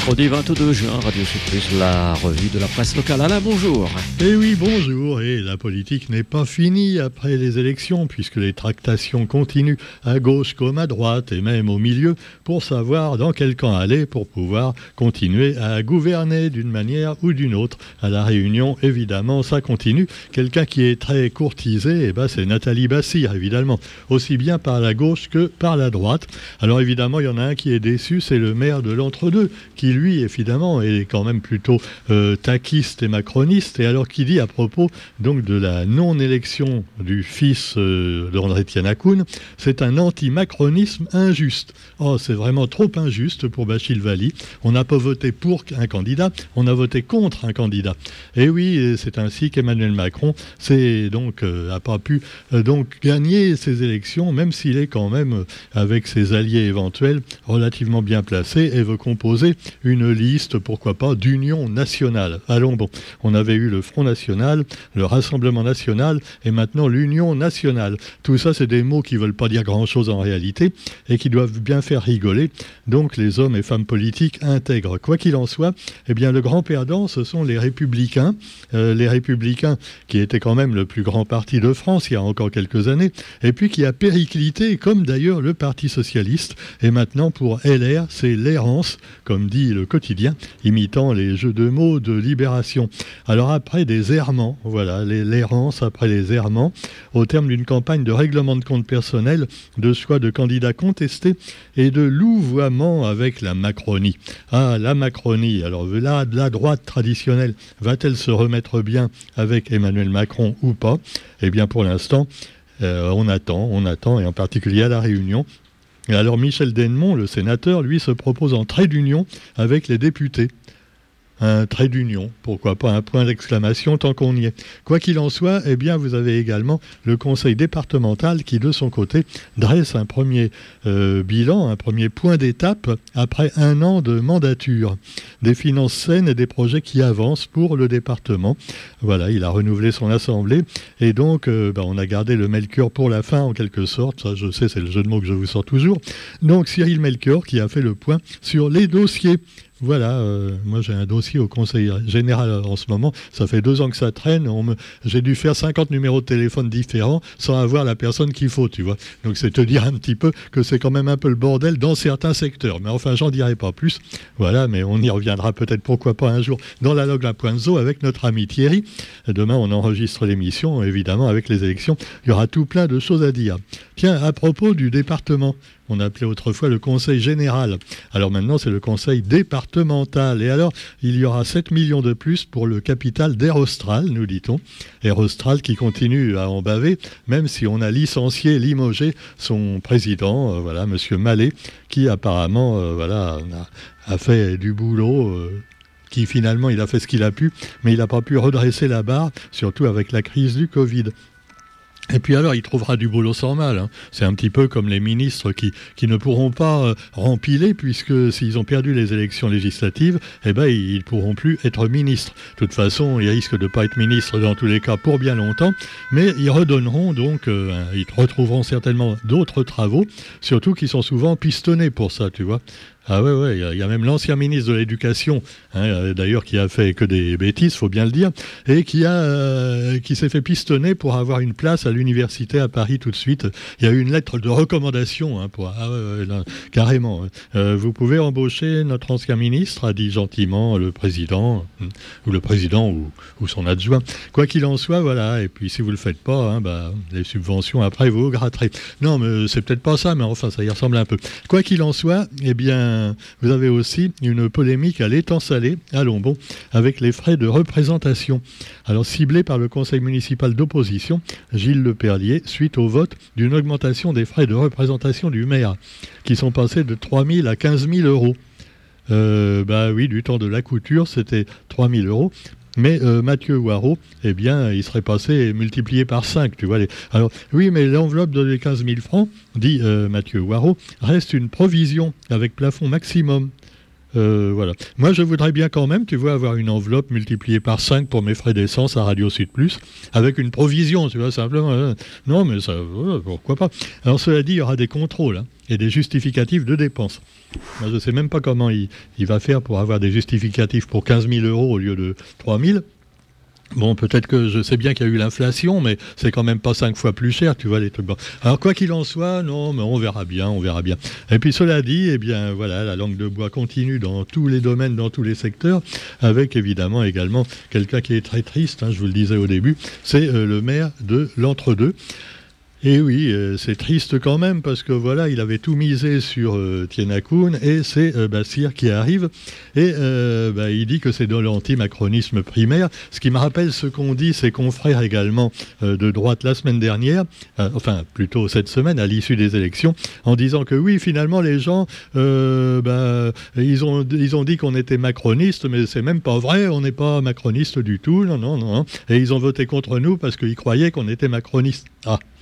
mercredi 22 juin, Radio Sud la revue de la presse locale. Alain, bonjour. Eh oui, bonjour. Et la politique n'est pas finie après les élections, puisque les tractations continuent à gauche comme à droite, et même au milieu, pour savoir dans quel camp aller pour pouvoir continuer à gouverner d'une manière ou d'une autre. À la Réunion, évidemment, ça continue. Quelqu'un qui est très courtisé, eh ben, c'est Nathalie Bassir, évidemment, aussi bien par la gauche que par la droite. Alors évidemment, il y en a un qui est déçu, c'est le maire de l'entre-deux, qui lui, évidemment, est quand même plutôt euh, taquiste et macroniste, et alors qui dit à propos donc de la non-élection du fils euh, d'André Tianakoun, c'est un anti-macronisme injuste. Oh, c'est vraiment trop injuste pour Bachil Vali. On n'a pas voté pour un candidat, on a voté contre un candidat. Et oui, c'est ainsi qu'Emmanuel Macron c'est donc euh, pas pu donc gagner ces élections, même s'il est quand même avec ses alliés éventuels relativement bien placé et veut composer une liste, pourquoi pas, d'union nationale. Allons, bon, on avait eu le Front National, le Rassemblement National et maintenant l'Union Nationale. Tout ça, c'est des mots qui ne veulent pas dire grand-chose en réalité et qui doivent bien faire rigoler. Donc les hommes et femmes politiques intègrent. Quoi qu'il en soit, eh bien, le grand perdant, ce sont les républicains. Euh, les républicains qui étaient quand même le plus grand parti de France il y a encore quelques années, et puis qui a périclité, comme d'ailleurs le Parti socialiste. Et maintenant, pour LR, c'est l'errance, comme dit le quotidien, imitant les jeux de mots de libération. Alors après des errements, voilà, l'errance après les errements, au terme d'une campagne de règlement de compte personnel, de choix de candidats contestés et de louvoiement avec la Macronie. Ah, la Macronie, alors là, la droite traditionnelle, va-t-elle se remettre bien avec Emmanuel Macron ou pas? Eh bien pour l'instant, euh, on attend, on attend, et en particulier à la Réunion, alors Michel Denmont, le sénateur, lui, se propose en trait d'union avec les députés un trait d'union, pourquoi pas un point d'exclamation tant qu'on y est. Quoi qu'il en soit, eh bien, vous avez également le conseil départemental qui, de son côté, dresse un premier euh, bilan, un premier point d'étape après un an de mandature. Des finances saines et des projets qui avancent pour le département. Voilà, il a renouvelé son assemblée et donc euh, ben, on a gardé le Melchior pour la fin en quelque sorte. Je sais, c'est le jeu de mots que je vous sors toujours. Donc Cyril Melchior qui a fait le point sur les dossiers voilà, euh, moi j'ai un dossier au Conseil général en ce moment. Ça fait deux ans que ça traîne. J'ai dû faire 50 numéros de téléphone différents sans avoir la personne qu'il faut, tu vois. Donc c'est te dire un petit peu que c'est quand même un peu le bordel dans certains secteurs. Mais enfin, j'en dirai pas plus. Voilà, mais on y reviendra peut-être, pourquoi pas un jour, dans la log La Pointe avec notre ami Thierry. Demain, on enregistre l'émission, évidemment, avec les élections. Il y aura tout plein de choses à dire. Tiens, à propos du département, on appelait autrefois le Conseil général. Alors maintenant, c'est le Conseil départemental. Et alors, il y aura 7 millions de plus pour le capital d'Air Austral, nous dit-on. Air Austral qui continue à en baver, même si on a licencié, limogé son président, euh, voilà, Monsieur Mallet, qui apparemment, euh, voilà, a, fait du boulot. Euh, qui finalement il a fait ce qu'il a pu, mais il n'a pas pu redresser la barre, surtout avec la crise du Covid. Et puis alors, il trouvera du boulot sans mal. Hein. C'est un petit peu comme les ministres qui, ne pourront pas euh, rempiler, puisque s'ils ont perdu les élections législatives, eh ben, ils ne pourront plus être ministres. De toute façon, ils risquent de ne pas être ministres dans tous les cas pour bien longtemps, mais ils redonneront donc, euh, ils retrouveront certainement d'autres travaux, surtout qui sont souvent pistonnés pour ça, tu vois. Ah ouais, ouais, il y, a même l'ancien ministre de l'Éducation, hein, euh, d'ailleurs, qui a fait que des bêtises, faut bien le dire, et qui a, euh, qui s'est fait pistonner pour avoir une place à l'université à Paris tout de suite. Il y a eu une lettre de recommandation, hein, ah carrément. Hein. Euh, vous pouvez embaucher notre ancien ministre, a dit gentiment le président, ou le président ou, son adjoint. Quoi qu'il en soit, voilà. Et puis si vous le faites pas, bah, les subventions après vous gratterez. Non, mais c'est peut-être pas ça, mais enfin ça y ressemble un peu. Quoi qu'il en soit, eh bien vous avez aussi une polémique à l'étang salé, à Lombon, avec les frais de représentation. Alors ciblé par le conseil municipal d'opposition, Gilles Leperlier, suite au vote d'une augmentation des frais de représentation du maire, qui sont passés de 3 000 à 15 000 euros. Euh, bah oui, du temps de la couture, c'était 3 000 euros. Mais euh, Mathieu Waro, eh bien, il serait passé multiplié par 5, tu vois. Alors, oui, mais l'enveloppe de 15 000 francs, dit euh, Mathieu Waro, reste une provision avec plafond maximum. Euh, voilà. Moi, je voudrais bien quand même, tu vois, avoir une enveloppe multipliée par 5 pour mes frais d'essence à Radio Sud Plus, avec une provision, tu vois, simplement. Hein. non, mais ça, pourquoi pas. Alors, cela dit, il y aura des contrôles hein, et des justificatifs de dépenses. Moi, je ne sais même pas comment il, il, va faire pour avoir des justificatifs pour 15 000 euros au lieu de 3 000. Bon, peut-être que je sais bien qu'il y a eu l'inflation, mais c'est quand même pas cinq fois plus cher, tu vois, les trucs. Alors, quoi qu'il en soit, non, mais on verra bien, on verra bien. Et puis, cela dit, eh bien, voilà, la langue de bois continue dans tous les domaines, dans tous les secteurs, avec évidemment également quelqu'un qui est très triste, hein, je vous le disais au début, c'est euh, le maire de l'Entre-deux. Et oui, euh, c'est triste quand même parce que voilà, il avait tout misé sur euh, Tienakoun et c'est euh, Bassir qui arrive et euh, bah, il dit que c'est de l'anti-macronisme primaire. Ce qui me rappelle ce qu'ont dit ses confrères également de droite la semaine dernière, enfin plutôt cette semaine à l'issue des élections, en disant que oui, finalement les gens, bah, ils ont ils ont dit qu'on était macroniste, mais c'est même pas vrai, on n'est pas macroniste du tout, non non non, et ils ont voté contre nous parce qu'ils croyaient qu'on était macroniste. Ah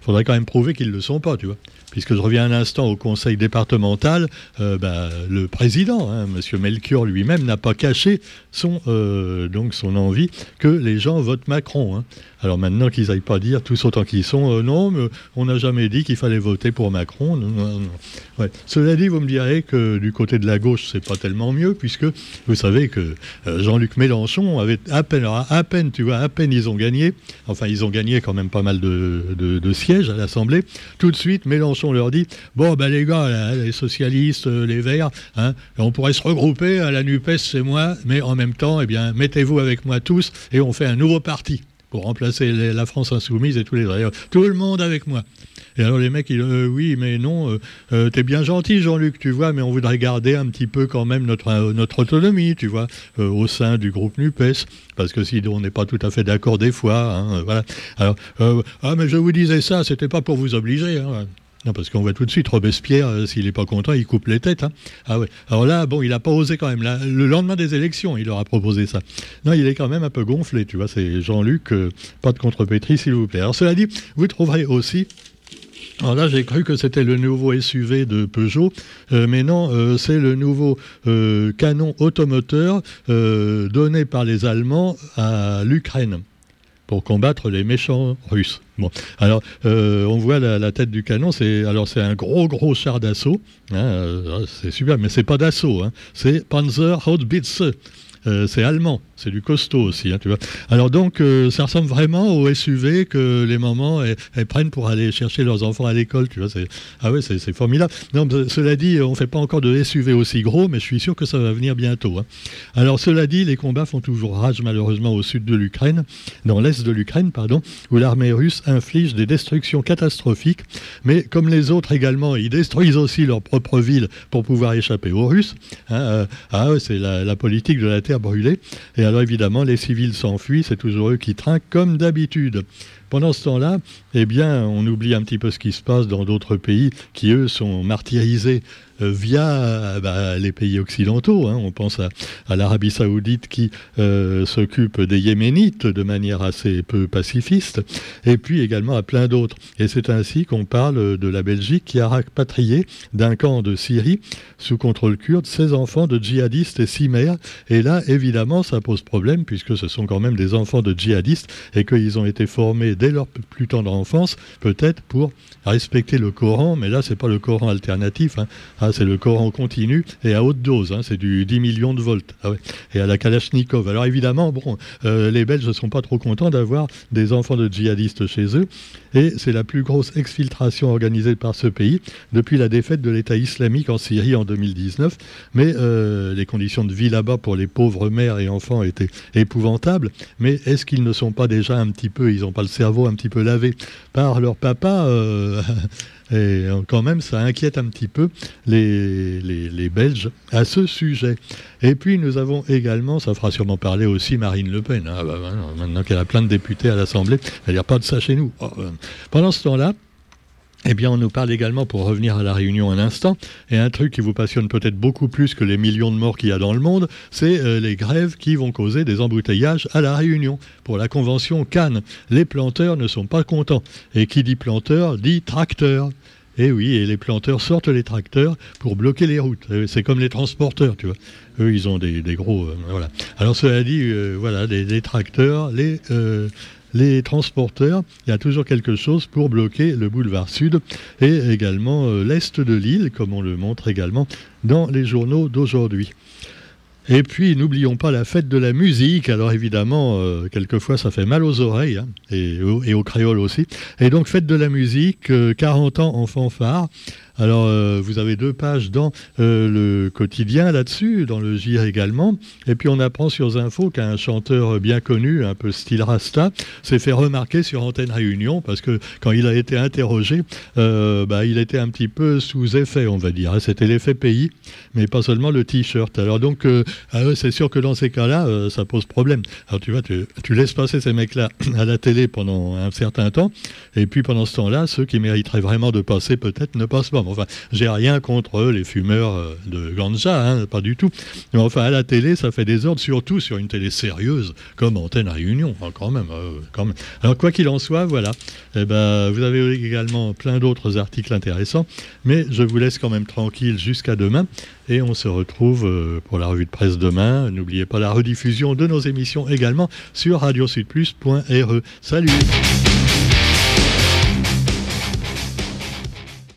faudrait quand même prouver qu'ils ne le sont pas, tu vois. Puisque je reviens un instant au conseil départemental, euh, bah, le président, hein, M. Melchior lui-même, n'a pas caché son, euh, donc son envie que les gens votent Macron. Hein. Alors maintenant qu'ils n'aillent pas dire tous autant qu'ils sont, euh, non, mais on n'a jamais dit qu'il fallait voter pour Macron. Cela dit, vous me direz que du côté de la gauche, c'est pas tellement mieux, puisque vous savez que Jean-Luc Mélenchon avait à peine, à peine, tu vois, à peine ils ont gagné, enfin ils ont gagné quand même pas mal de, de, de sièges à l'Assemblée, tout de suite Mélenchon leur dit, bon ben les gars, les socialistes, euh, les Verts, hein, on pourrait se regrouper, à la NUPES c'est moi, mais en même temps, eh bien, mettez-vous avec moi tous et on fait un nouveau parti pour remplacer la France insoumise et tous les autres. Tout le monde avec moi. Et alors les mecs, ils euh, oui, mais non, euh, euh, t'es bien gentil, Jean-Luc, tu vois, mais on voudrait garder un petit peu quand même notre, euh, notre autonomie, tu vois, euh, au sein du groupe NUPES, parce que si on n'est pas tout à fait d'accord des fois, hein, voilà. Alors, euh, ah, mais je vous disais ça, c'était pas pour vous obliger, hein. Non, parce qu'on voit tout de suite Robespierre, euh, s'il n'est pas content, il coupe les têtes. Hein. Ah ouais. Alors là, bon, il n'a pas osé quand même. Le lendemain des élections, il leur a proposé ça. Non, il est quand même un peu gonflé, tu vois. C'est Jean-Luc, euh, pas de contrepétrie, s'il vous plaît. Alors cela dit, vous trouverez aussi alors là, j'ai cru que c'était le nouveau SUV de Peugeot, euh, mais non, c'est le nouveau canon automoteur donné par les Allemands à l'Ukraine pour combattre les méchants russes. Bon, alors euh, on voit la, tête du canon, c'est alors c'est un gros gros char d'assaut, hein, euh, c'est super, mais c'est pas d'assaut, hein, c'est Panzer Haubitze. Euh, c'est allemand, c'est du costaud aussi, hein, tu vois. Alors donc, euh, ça ressemble vraiment au SUV que les mamans elles, prennent pour aller chercher leurs enfants à l'école, tu vois. Ah ouais, c'est formidable. Non, cela dit, on fait pas encore de SUV aussi gros, mais je suis sûr que ça va venir bientôt. Hein. Alors cela dit, les combats font toujours rage malheureusement au sud de l'Ukraine, dans l'est de l'Ukraine, pardon, où l'armée russe inflige des destructions catastrophiques, mais comme les autres également, ils détruisent aussi leur propre ville pour pouvoir échapper aux Russes. Hein, euh, ah ouais, c'est la, la politique de la terre. Et alors évidemment, les civils s'enfuient, c'est toujours eux qui trinquent comme d'habitude. Pendant ce temps-là, eh bien, on oublie un petit peu ce qui se passe dans d'autres pays qui, eux, sont martyrisés via bah, les pays occidentaux. Hein. On pense à, l'Arabie saoudite qui euh, s'occupe des Yéménites de manière assez peu pacifiste, et puis également à plein d'autres. Et c'est ainsi qu'on parle de la Belgique qui a rapatrié d'un camp de Syrie sous contrôle kurde 16 enfants de djihadistes et 6 mères. Et là, évidemment, ça pose problème puisque ce sont quand même des enfants de djihadistes et qu'ils ont été formés dès leur plus tendre enfance, peut-être pour respecter le Coran, mais là, c'est pas le Coran alternatif, hein. Ah, c'est le Coran continu et à haute dose, hein, c'est du 10 millions de volts, ah et à la Kalachnikov. Alors évidemment, bon, euh, les Belges ne sont pas trop contents d'avoir des enfants de djihadistes chez eux, et c'est la plus grosse exfiltration organisée par ce pays depuis la défaite de l'État islamique en Syrie en 2019, mais euh, les conditions de vie là-bas pour les pauvres mères et enfants étaient épouvantables, mais est-ce qu'ils ne sont pas déjà un petit peu, ils n'ont pas le cerveau cerveau un petit peu lavé par leur papa, euh, et quand même ça inquiète un petit peu les, les, Belges à ce sujet. Et puis nous avons également, ça fera sûrement parler aussi Marine Le Pen, hein, bah, maintenant qu'elle a plein de députés à l'Assemblée, elle a pas de ça chez nous. Oh, euh. Pendant ce temps-là, Eh bien, on nous parle également, pour revenir à la Réunion un instant, et un truc qui vous passionne peut-être beaucoup plus que les millions de morts qu'il y a dans le monde, c'est euh, les grèves qui vont causer des embouteillages à la Réunion. Pour la convention Cannes, les planteurs ne sont pas contents. Et qui dit planteur dit tracteur. Et oui, et les planteurs sortent les tracteurs pour bloquer les routes. C'est comme les transporteurs, tu vois. Eux, ils ont des, gros. voilà. Alors, cela dit, voilà, les, tracteurs, les les transporteurs, il y a toujours quelque chose pour bloquer le boulevard Sud et également euh, l'est de l'île, comme on le montre également dans les journaux d'aujourd'hui. Et puis, n'oublions pas la fête de la musique. Alors, évidemment, euh, quelquefois, ça fait mal aux oreilles, hein, et, aux créoles aussi. Et donc, fête de la musique, 40 euh, ans en fanfare. Alors, euh, vous avez deux pages dans euh, le quotidien là-dessus, dans le GIR également. Et puis, on apprend sur Info qu'un chanteur bien connu, un peu style Rasta, s'est fait remarquer sur Antenne Réunion parce que quand il a été interrogé, euh, bah, il était un petit peu sous effet, on va dire. C'était l'effet pays, mais pas seulement le t-shirt. Alors, donc, ah c'est sûr que dans ces cas-là, ça pose problème. Alors, tu vois, tu, tu laisses passer ces mecs-là à la télé pendant un certain temps, et puis pendant ce temps-là, ceux qui mériteraient vraiment de passer, peut-être, ne passent pas. Enfin, j'ai rien contre les fumeurs euh, de ganja, hein, pas du tout. Mais enfin, à la télé, ça fait des ordres, surtout sur une télé sérieuse comme Antenne Réunion, hein, quand, même, euh, même. Alors, quoi qu'il en soit, voilà. Eh ben, vous avez également plein d'autres articles intéressants, mais je vous laisse quand même tranquille jusqu'à demain. Et on se retrouve euh, pour la revue de presse demain. N'oubliez pas la rediffusion de nos émissions également sur radiosudplus.re. Salut